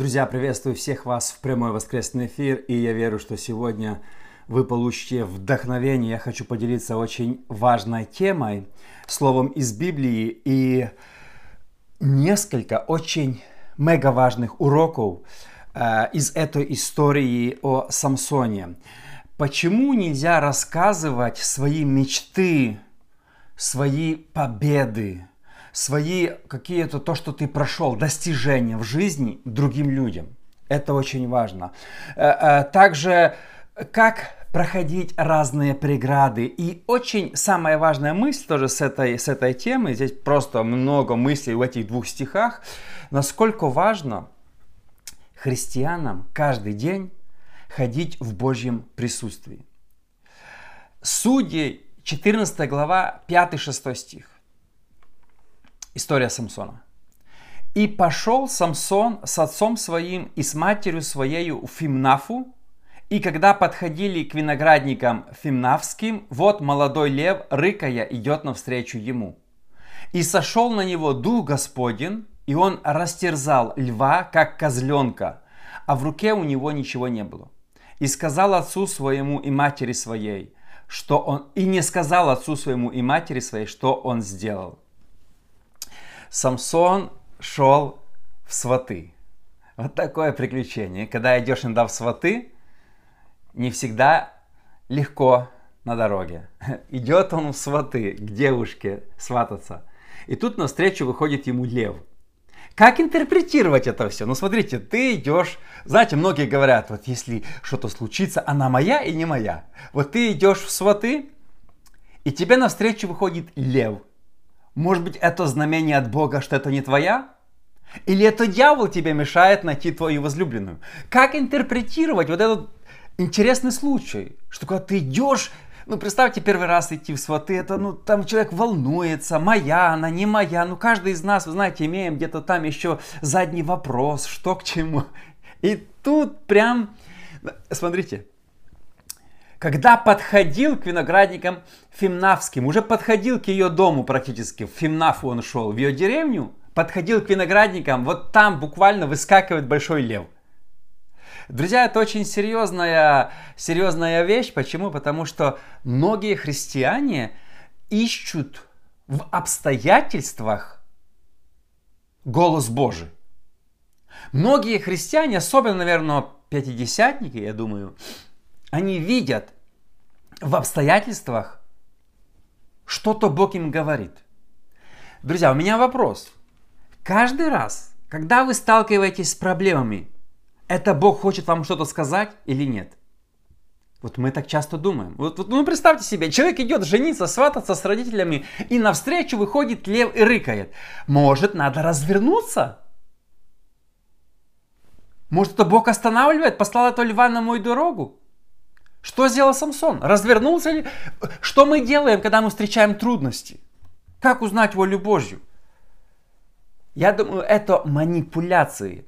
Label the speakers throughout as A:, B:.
A: Друзья, приветствую всех вас в прямой воскресный эфир, и я верю, что сегодня вы получите вдохновение. Я хочу поделиться очень важной темой, словом из Библии, и несколько очень мега важных уроков э, из этой истории о Самсоне. Почему нельзя рассказывать свои мечты, свои победы, свои какие-то то, что ты прошел, достижения в жизни другим людям. Это очень важно. Э, э, также как проходить разные преграды. И очень самая важная мысль тоже с этой, с этой темы, здесь просто много мыслей в этих двух стихах, насколько важно христианам каждый день ходить в Божьем присутствии. Судьи, 14 глава, 5-6 стих. История Самсона. «И пошел Самсон с отцом своим и с матерью своею в Фимнафу, и когда подходили к виноградникам фимнавским, вот молодой лев, рыкая, идет навстречу ему. И сошел на него дух Господень, и он растерзал льва, как козленка, а в руке у него ничего не было. И сказал отцу своему и матери своей, что он... И не сказал отцу своему и матери своей, что он сделал. Самсон шел в сваты. Вот такое приключение. Когда идешь иногда в сваты, не всегда легко на дороге. Идет он в сваты к девушке свататься. И тут навстречу выходит ему лев. Как интерпретировать это все? Ну смотрите, ты идешь, знаете, многие говорят, вот если что-то случится, она моя и не моя. Вот ты идешь в сваты, и тебе навстречу выходит лев – может быть, это знамение от Бога, что это не твоя? Или это дьявол тебе мешает найти твою возлюбленную? Как интерпретировать вот этот интересный случай, что когда ты идешь, ну представьте первый раз идти в сваты, это ну там человек волнуется, моя она, не моя, ну каждый из нас, вы знаете, имеем где-то там еще задний вопрос, что к чему. И тут прям, смотрите, когда подходил к виноградникам Фимнавским, уже подходил к ее дому практически, в Фимнафу он шел, в ее деревню, подходил к виноградникам, вот там буквально выскакивает большой лев. Друзья, это очень серьезная, серьезная вещь. Почему? Потому что многие христиане ищут в обстоятельствах голос Божий. Многие христиане, особенно, наверное, пятидесятники, я думаю, они видят в обстоятельствах, что-то Бог им говорит. Друзья, у меня вопрос. Каждый раз, когда вы сталкиваетесь с проблемами, это Бог хочет вам что-то сказать или нет? Вот мы так часто думаем. Вот, вот, ну представьте себе, человек идет жениться, свататься с родителями, и навстречу выходит лев и рыкает. Может, надо развернуться? Может, это Бог останавливает, послал этого льва на мою дорогу? Что сделал Самсон? Развернулся ли? Что мы делаем, когда мы встречаем трудности? Как узнать волю Божью? Я думаю, это манипуляции.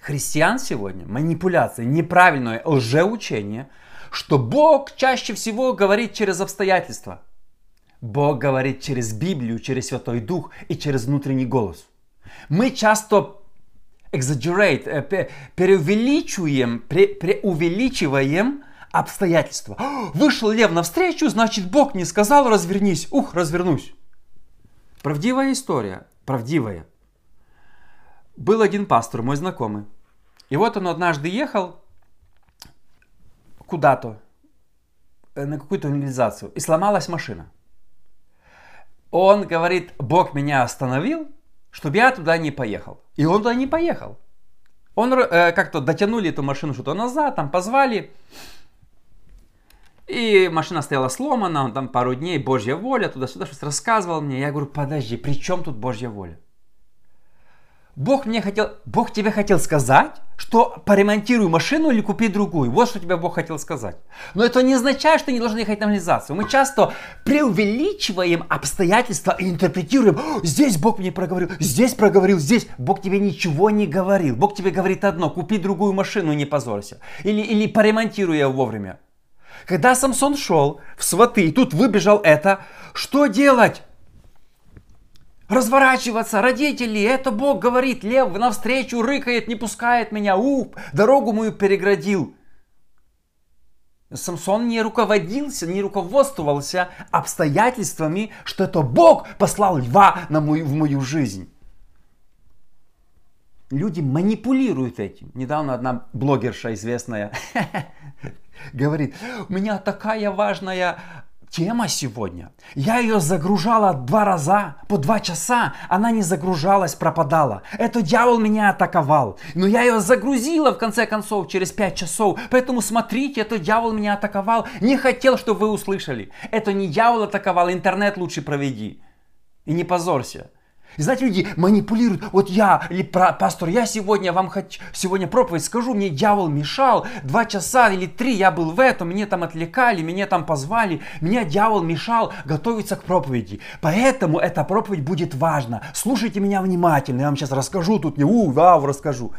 A: Христиан сегодня манипуляции, неправильное лжеучение, что Бог чаще всего говорит через обстоятельства. Бог говорит через Библию, через Святой Дух и через внутренний голос. Мы часто exaggerate, э, преувеличиваем, преувеличиваем обстоятельства. Вышел лев навстречу, значит Бог не сказал развернись. Ух, развернусь. Правдивая история, правдивая. Был один пастор, мой знакомый. И вот он однажды ехал куда-то, э, на какую-то организацию, и сломалась машина. Он говорит, Бог меня остановил, чтобы я туда не поехал. И он туда не поехал. Он э, как-то дотянули эту машину что-то назад, там позвали. И машина стояла сломана, он там пару дней, Божья воля, туда-сюда что-то рассказывал мне. Я говорю, подожди, при чем тут Божья воля? Бог мне хотел, Бог тебе хотел сказать, что поремонтируй машину или купи другую. Вот что тебе Бог хотел сказать. Но это не означает, что ты не должен ехать на реализацию. Мы часто преувеличиваем обстоятельства и интерпретируем. Здесь Бог мне проговорил, здесь проговорил, здесь. Бог тебе ничего не говорил. Бог тебе говорит одно, купи другую машину и не позорься. Или, или поремонтируй ее вовремя. Когда Самсон шел в сваты, и тут выбежал это, что делать? разворачиваться, родители, это Бог говорит, лев навстречу рыкает, не пускает меня, у, дорогу мою переградил. Самсон не руководился, не руководствовался обстоятельствами, что это Бог послал льва на мою, в мою жизнь. Люди манипулируют этим. Недавно одна блогерша известная говорит, у меня такая важная тема сегодня. Я ее загружала два раза, по два часа. Она не загружалась, пропадала. Это дьявол меня атаковал. Но я ее загрузила в конце концов через пять часов. Поэтому смотрите, это дьявол меня атаковал. Не хотел, чтобы вы услышали. Это не дьявол атаковал, интернет лучше проведи. И не позорься. И знаете, люди манипулируют. Вот я, или пастор, я сегодня вам хочу, сегодня проповедь скажу, мне дьявол мешал. Два часа или три я был в этом, мне там отвлекали, меня там позвали. Меня дьявол мешал готовиться к проповеди. Поэтому эта проповедь будет важна. Слушайте меня внимательно, я вам сейчас расскажу, тут не у, вау, расскажу.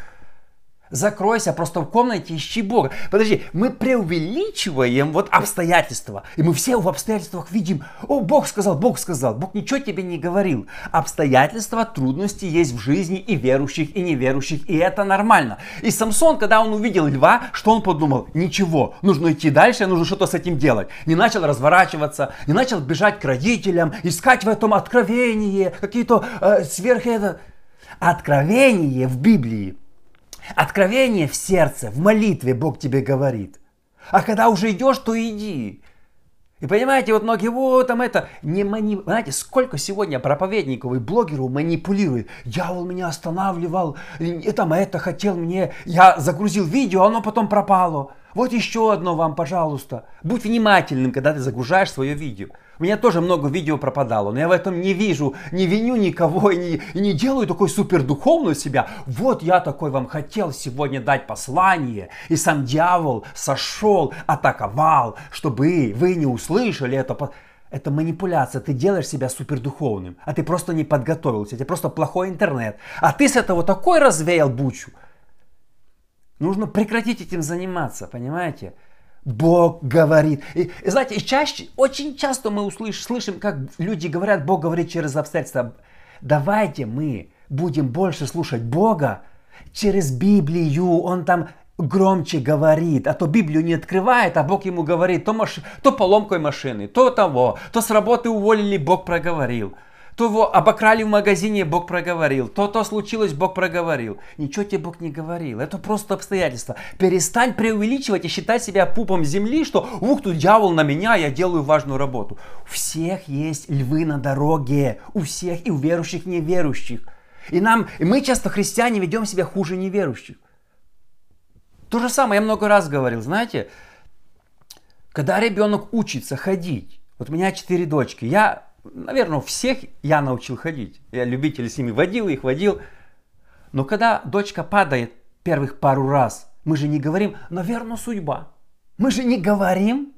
A: Закройся просто в комнате, ищи Бога. Подожди, мы преувеличиваем вот обстоятельства. И мы все в обстоятельствах видим, о, Бог сказал, Бог сказал. Бог ничего тебе не говорил. Обстоятельства, трудности есть в жизни и верующих, и неверующих. И это нормально. И Самсон, когда он увидел льва, что он подумал? Ничего, нужно идти дальше, нужно что-то с этим делать. Не начал разворачиваться, не начал бежать к родителям, искать в этом откровение, какие-то э, сверх это. Откровение в Библии Откровение в сердце, в молитве Бог тебе говорит. А когда уже идешь, то иди. И понимаете, вот многие, вот там это, не мани... Знаете, сколько сегодня проповедников и блогеров манипулирует. Дьявол меня останавливал, и там это хотел мне, я загрузил видео, оно потом пропало. Вот еще одно вам, пожалуйста. Будь внимательным, когда ты загружаешь свое видео. У меня тоже много видео пропадало, но я в этом не вижу, не виню никого и не, и не делаю такой супер духовную себя. Вот я такой вам хотел сегодня дать послание, и сам дьявол сошел, атаковал, чтобы вы не услышали это. Это манипуляция, ты делаешь себя супердуховным, а ты просто не подготовился, тебе просто плохой интернет. А ты с этого такой развеял бучу. Нужно прекратить этим заниматься, понимаете? Бог говорит. И, знаете, чаще, очень часто мы услышим, слышим, как люди говорят, Бог говорит через обстоятельства. Давайте мы будем больше слушать Бога через Библию. Он там громче говорит, а то Библию не открывает, а Бог ему говорит, то, маш... то поломкой машины, то того, то с работы уволили, Бог проговорил то его обокрали в магазине, Бог проговорил. То, то случилось, Бог проговорил. Ничего тебе Бог не говорил. Это просто обстоятельства. Перестань преувеличивать и считать себя пупом земли, что ух, тут дьявол на меня, я делаю важную работу. У всех есть львы на дороге. У всех, и у верующих, и неверующих. И нам, и мы часто, христиане, ведем себя хуже неверующих. То же самое я много раз говорил, знаете, когда ребенок учится ходить, вот у меня четыре дочки, я Наверное, всех я научил ходить. Я любитель с ними водил их, водил. Но когда дочка падает первых пару раз, мы же не говорим, наверное, судьба. Мы же не говорим.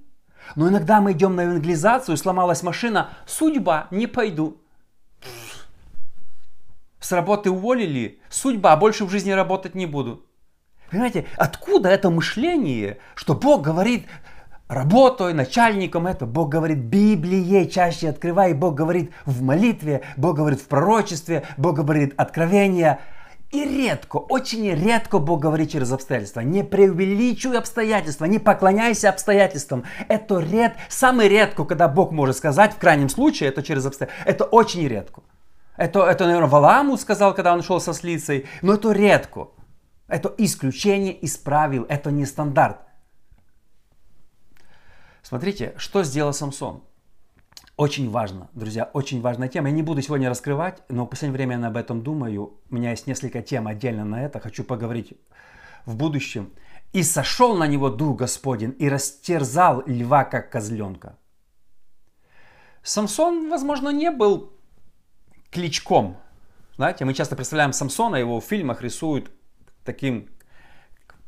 A: Но иногда мы идем на евангелизацию, сломалась машина, судьба, не пойду. С работы уволили, судьба, а больше в жизни работать не буду. Понимаете, откуда это мышление, что Бог говорит, работой, начальником это. Бог говорит Библией чаще открывай. Бог говорит в молитве, Бог говорит в пророчестве, Бог говорит откровение. И редко, очень редко Бог говорит через обстоятельства. Не преувеличивай обстоятельства, не поклоняйся обстоятельствам. Это ред, самый редко, когда Бог может сказать, в крайнем случае, это через обстоятельства. Это очень редко. Это, это, наверное, Валааму сказал, когда он шел со слицей, но это редко. Это исключение из правил, это не стандарт. Смотрите, что сделал Самсон. Очень важно, друзья, очень важная тема. Я не буду сегодня раскрывать, но в последнее время я об этом думаю. У меня есть несколько тем отдельно на это. Хочу поговорить в будущем. «И сошел на него Дух Господень, и растерзал льва, как козленка». Самсон, возможно, не был кличком. Знаете, мы часто представляем Самсона, его в фильмах рисуют таким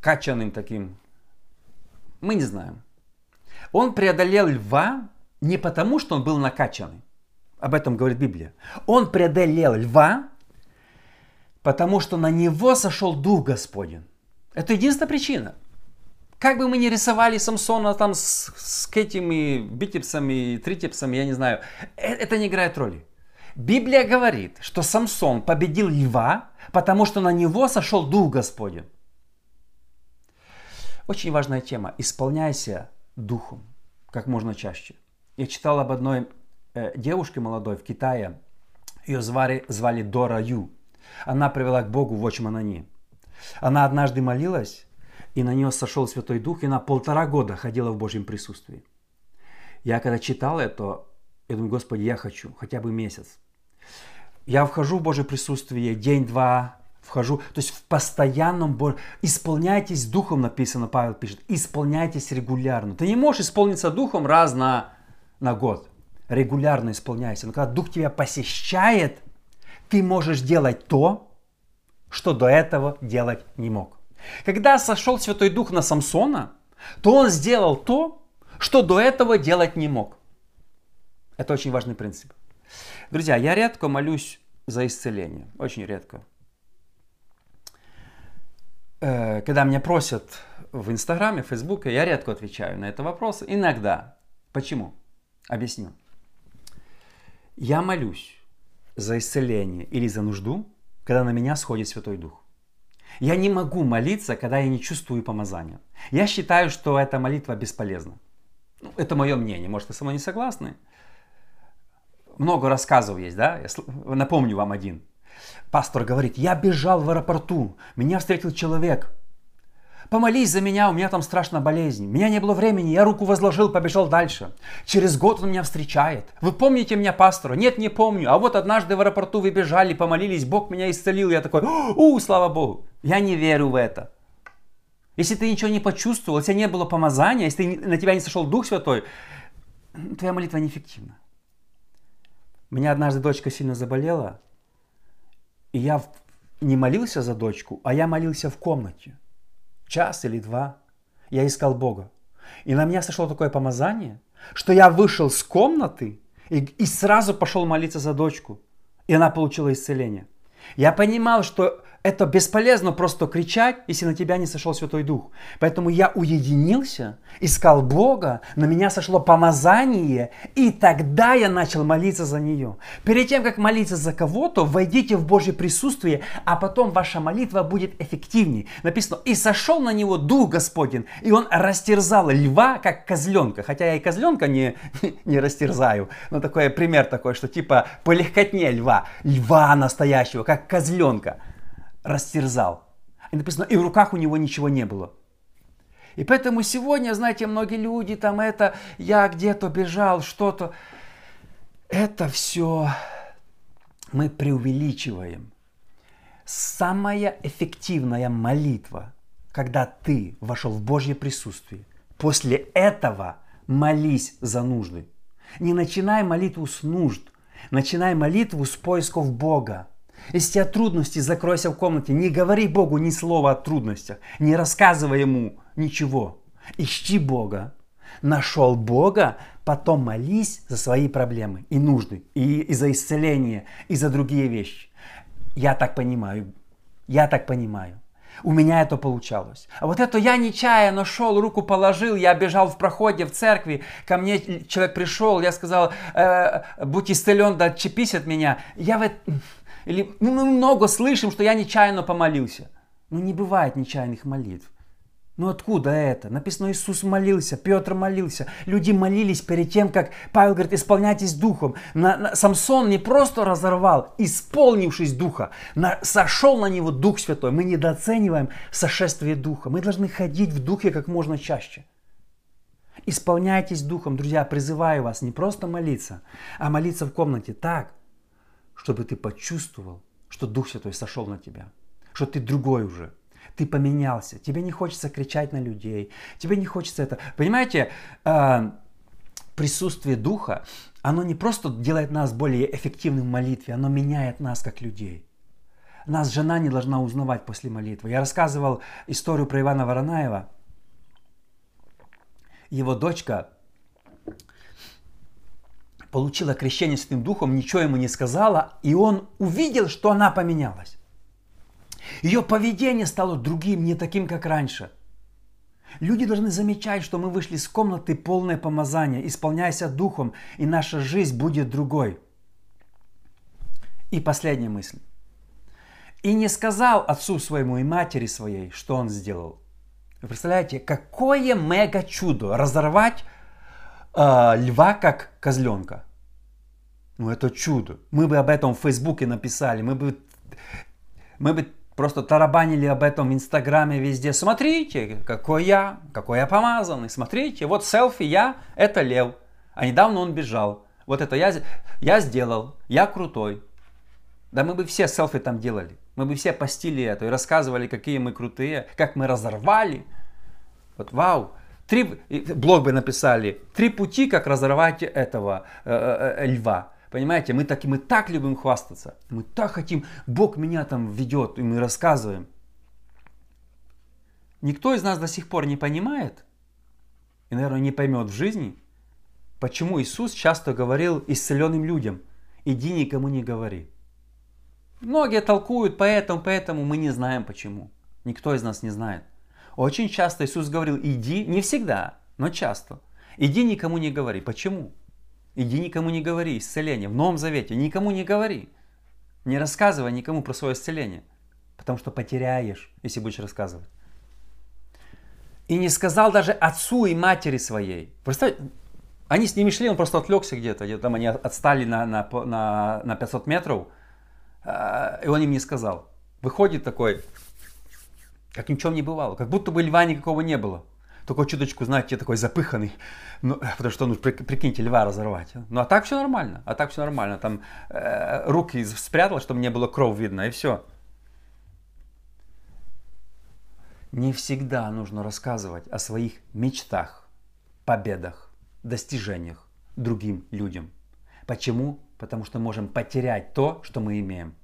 A: качаным таким. Мы не знаем. Он преодолел льва не потому, что он был накачанный. Об этом говорит Библия. Он преодолел льва, потому что на него сошел Дух Господень. Это единственная причина. Как бы мы ни рисовали Самсона там с, с этими битипсами, тритипсами, я не знаю, э, это не играет роли. Библия говорит, что Самсон победил льва, потому что на него сошел Дух Господень. Очень важная тема. Исполняйся Духом как можно чаще. Я читал об одной э, девушке молодой в Китае. Ее звали, звали Дора Ю. Она привела к Богу в Очманани. Она однажды молилась, и на нее сошел Святой Дух, и она полтора года ходила в Божьем присутствии. Я когда читал это, я думаю, Господи, я хочу хотя бы месяц. Я вхожу в Божье присутствие день-два, вхожу, то есть в постоянном Божьем. Исполняйтесь духом, написано, Павел пишет, исполняйтесь регулярно. Ты не можешь исполниться духом раз на, на год. Регулярно исполняйся. Но когда дух тебя посещает, ты можешь делать то, что до этого делать не мог. Когда сошел Святой Дух на Самсона, то он сделал то, что до этого делать не мог. Это очень важный принцип. Друзья, я редко молюсь за исцеление. Очень редко. Э, когда меня просят в Инстаграме, в Фейсбуке, я редко отвечаю на это вопрос. Иногда. Почему? Объясню. Я молюсь за исцеление или за нужду, когда на меня сходит Святой Дух. Я не могу молиться, когда я не чувствую помазания. Я считаю, что эта молитва бесполезна. Ну, это мое мнение, может, вы со мной не согласны. Много рассказов есть, да? Я напомню вам один. Пастор говорит, я бежал в аэропорту, меня встретил человек. Помолись за меня, у меня там страшная болезнь. Меня не было времени, я руку возложил, побежал дальше. Через год он меня встречает. Вы помните меня, пастора? Нет, не помню. А вот однажды в аэропорту вы бежали, помолились, Бог меня исцелил. Я такой, у, слава Богу. Я не верю в это. Если ты ничего не почувствовал, если не было помазания, если на тебя не сошел Дух Святой, твоя молитва неэффективна. У меня однажды дочка сильно заболела, и я не молился за дочку, а я молился в комнате. Час или два. Я искал Бога. И на меня сошло такое помазание, что я вышел с комнаты и, и сразу пошел молиться за дочку. И она получила исцеление. Я понимал, что это бесполезно просто кричать, если на тебя не сошел Святой Дух. Поэтому я уединился, искал Бога, на меня сошло помазание, и тогда я начал молиться за нее. Перед тем, как молиться за кого-то, войдите в Божье присутствие, а потом ваша молитва будет эффективнее. Написано, и сошел на него Дух Господень, и он растерзал льва, как козленка. Хотя я и козленка не, не растерзаю, но такой пример такой, что типа по легкотне льва, льва настоящего, как козленка растерзал. И написано, и в руках у него ничего не было. И поэтому сегодня, знаете, многие люди там это, я где-то бежал, что-то. Это все мы преувеличиваем. Самая эффективная молитва, когда ты вошел в Божье присутствие, после этого молись за нужды. Не начинай молитву с нужд, начинай молитву с поисков Бога. Если у тебя трудности, закройся в комнате. Не говори Богу ни слова о трудностях. Не рассказывай Ему ничего. Ищи Бога. Нашел Бога, потом молись за свои проблемы и нужды, и, и за исцеление, и за другие вещи. Я так понимаю. Я так понимаю. У меня это получалось. А вот это я нечаянно шел, руку положил, я бежал в проходе в церкви, ко мне человек пришел, я сказал, э, будь исцелен, да отчепись от меня. Я в это или ну, мы много слышим, что я нечаянно помолился. Ну не бывает нечаянных молитв. Ну откуда это? Написано, Иисус молился, Петр молился, люди молились перед тем, как Павел говорит, исполняйтесь духом. На, на, Самсон не просто разорвал, исполнившись духа, на, сошел на него Дух Святой. Мы недооцениваем сошествие духа. Мы должны ходить в духе как можно чаще. Исполняйтесь духом, друзья, призываю вас не просто молиться, а молиться в комнате так, чтобы ты почувствовал, что Дух Святой сошел на тебя, что ты другой уже, ты поменялся, тебе не хочется кричать на людей, тебе не хочется это. Понимаете, э, присутствие Духа, оно не просто делает нас более эффективным в молитве, оно меняет нас как людей. Нас жена не должна узнавать после молитвы. Я рассказывал историю про Ивана Воронаева. Его дочка получила крещение Святым Духом, ничего ему не сказала, и он увидел, что она поменялась. Ее поведение стало другим, не таким, как раньше. Люди должны замечать, что мы вышли из комнаты полное помазание, исполняйся Духом, и наша жизнь будет другой. И последняя мысль. И не сказал отцу своему и матери своей, что он сделал. Вы представляете, какое мега чудо разорвать э, льва как козленка. Ну это чудо. Мы бы об этом в Фейсбуке написали, мы бы, мы бы просто тарабанили об этом в Инстаграме везде. Смотрите, какой я, какой я помазанный. Смотрите, вот селфи я, это лев. А недавно он бежал. Вот это я, я сделал, я крутой. Да мы бы все селфи там делали. Мы бы все постили это и рассказывали, какие мы крутые, как мы разорвали. Вот вау. Три, блог бы написали. Три пути, как разорвать этого э, э, э, льва. Понимаете, мы так, мы так любим хвастаться. Мы так хотим, Бог меня там ведет, и мы рассказываем. Никто из нас до сих пор не понимает, и, наверное, не поймет в жизни, почему Иисус часто говорил исцеленным людям, иди никому не говори. Многие толкуют поэтому, поэтому мы не знаем почему. Никто из нас не знает. Очень часто Иисус говорил, иди, не всегда, но часто, иди никому не говори. Почему? Иди никому не говори исцеление. В Новом Завете никому не говори. Не рассказывай никому про свое исцеление. Потому что потеряешь, если будешь рассказывать. И не сказал даже отцу и матери своей. Представь, они с ними шли, он просто отвлекся где-то, где-то там они отстали на, на, на, на 500 метров, а, и он им не сказал. Выходит такой, как ничего не бывало, как будто бы льва никакого не было. Только чуточку, знаете, такой запыханный, ну, потому что, ну, прикиньте, льва разорвать. Ну, а так все нормально, а так все нормально. Там э, руки спрятал, чтобы не было кровь видно, и все. Не всегда нужно рассказывать о своих мечтах, победах, достижениях другим людям. Почему? потому что можем потерять то, что мы имеем.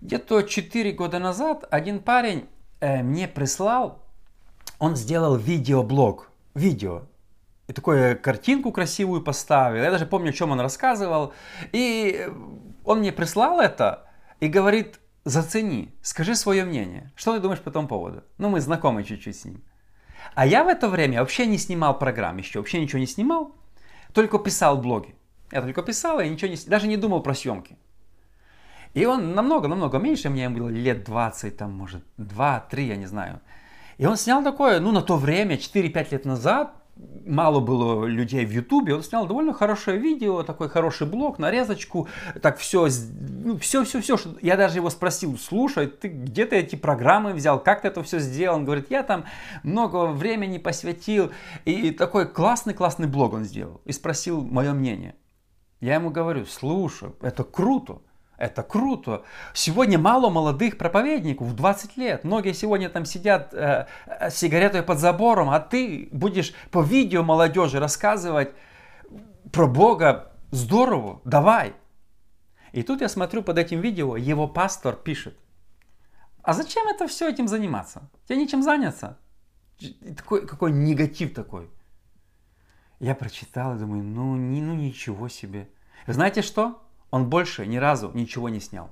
A: Где-то 4 года назад один парень э, мне прислал, он сделал видеоблог, видео, и такую картинку красивую поставил. Я даже помню, о чем он рассказывал. И он мне прислал это и говорит, зацени, скажи свое мнение. Что ты думаешь по этому поводу? Ну, мы знакомы чуть-чуть с ним. А я в это время вообще не снимал программ еще, вообще ничего не снимал, только писал блоги. Я только писал, я ничего не, даже не думал про съемки. И он намного-намного меньше, мне было лет 20, там, может, 2-3, я не знаю. И он снял такое, ну, на то время, 4-5 лет назад, мало было людей в Ютубе, он снял довольно хорошее видео, такой хороший блог, нарезочку, так все, ну, все, все, все. Я даже его спросил, слушай, ты где ты эти программы взял, как ты это все сделал? Он говорит, я там много времени посвятил, и такой классный-классный блог он сделал, и спросил мое мнение. Я ему говорю, слушай, это круто, это круто. Сегодня мало молодых проповедников, в 20 лет. Многие сегодня там сидят э, э, с сигаретой под забором, а ты будешь по видео молодежи рассказывать про Бога. Здорово, давай. И тут я смотрю под этим видео, его пастор пишет. А зачем это все этим заниматься? Тебе нечем заняться. Такой, какой негатив такой. Я прочитал и думаю, ну, не, ну ничего себе. Знаете что? Он больше ни разу ничего не снял.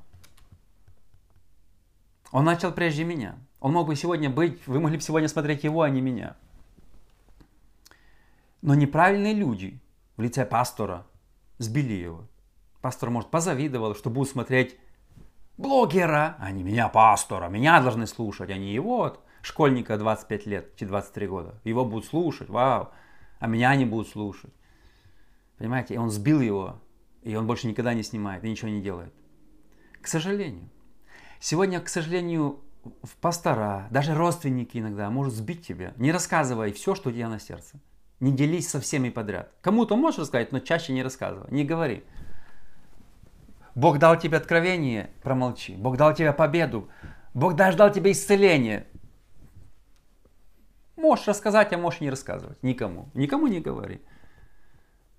A: Он начал прежде меня. Он мог бы сегодня быть, вы могли бы сегодня смотреть его, а не меня. Но неправильные люди в лице пастора сбили его. Пастор, может, позавидовал, что будут смотреть блогера, а не меня, пастора. Меня должны слушать, а не его, вот, школьника 25 лет, 23 года. Его будут слушать, вау, а меня не будут слушать. Понимаете, и он сбил его и он больше никогда не снимает и ничего не делает. К сожалению. Сегодня, к сожалению, в пастора, даже родственники иногда могут сбить тебя. Не рассказывай все, что у тебя на сердце. Не делись со всеми подряд. Кому-то можешь рассказать, но чаще не рассказывай. Не говори. Бог дал тебе откровение, промолчи. Бог дал тебе победу. Бог даже дал тебе исцеление. Можешь рассказать, а можешь не рассказывать. Никому. Никому не говори.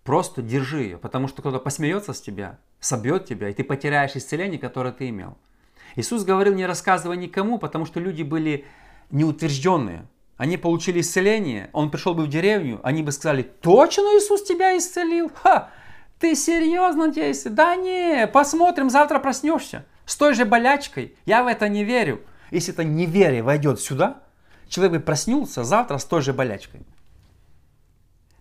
A: Просто держи ее, потому что кто-то посмеется с тебя, собьет тебя, и ты потеряешь исцеление, которое ты имел. Иисус говорил, не рассказывай никому, потому что люди были неутвержденные. Они получили исцеление, он пришел бы в деревню, они бы сказали, точно Иисус тебя исцелил? Ха! Ты серьезно тебя? Да не, посмотрим, завтра проснешься. С той же болячкой. Я в это не верю. Если это неверие войдет сюда, человек бы проснился завтра с той же болячкой.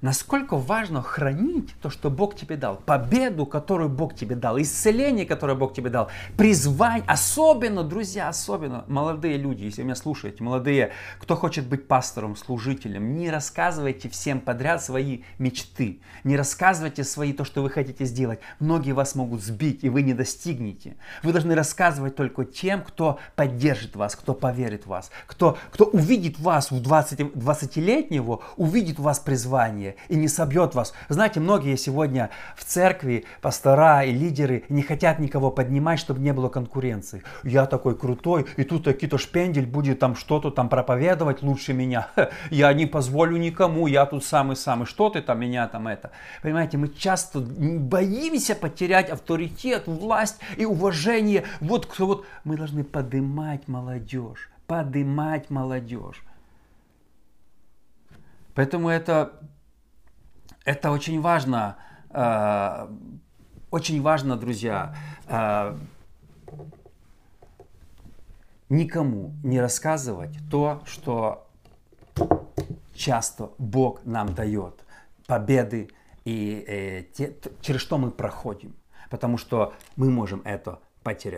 A: Насколько важно хранить то, что Бог тебе дал, победу, которую Бог тебе дал, исцеление, которое Бог тебе дал, призвание, особенно, друзья, особенно молодые люди, если меня слушаете, молодые, кто хочет быть пастором, служителем, не рассказывайте всем подряд свои мечты, не рассказывайте свои то, что вы хотите сделать. Многие вас могут сбить, и вы не достигнете. Вы должны рассказывать только тем, кто поддержит вас, кто поверит в вас, кто, кто увидит вас в 20, 20-летнего, увидит в вас призвание, и не собьет вас. Знаете, многие сегодня в церкви, пастора и лидеры не хотят никого поднимать, чтобы не было конкуренции. Я такой крутой, и тут какие-то шпендель будет там что-то там проповедовать лучше меня. Я не позволю никому, я тут самый-самый. Что ты там меня там это? Понимаете, мы часто боимся потерять авторитет, власть и уважение. Вот кто вот мы должны поднимать молодежь, поднимать молодежь. Поэтому это это очень важно, э, очень важно, друзья, э, никому не рассказывать то, что часто Бог нам дает, победы и э, те, через что мы проходим, потому что мы можем это потерять.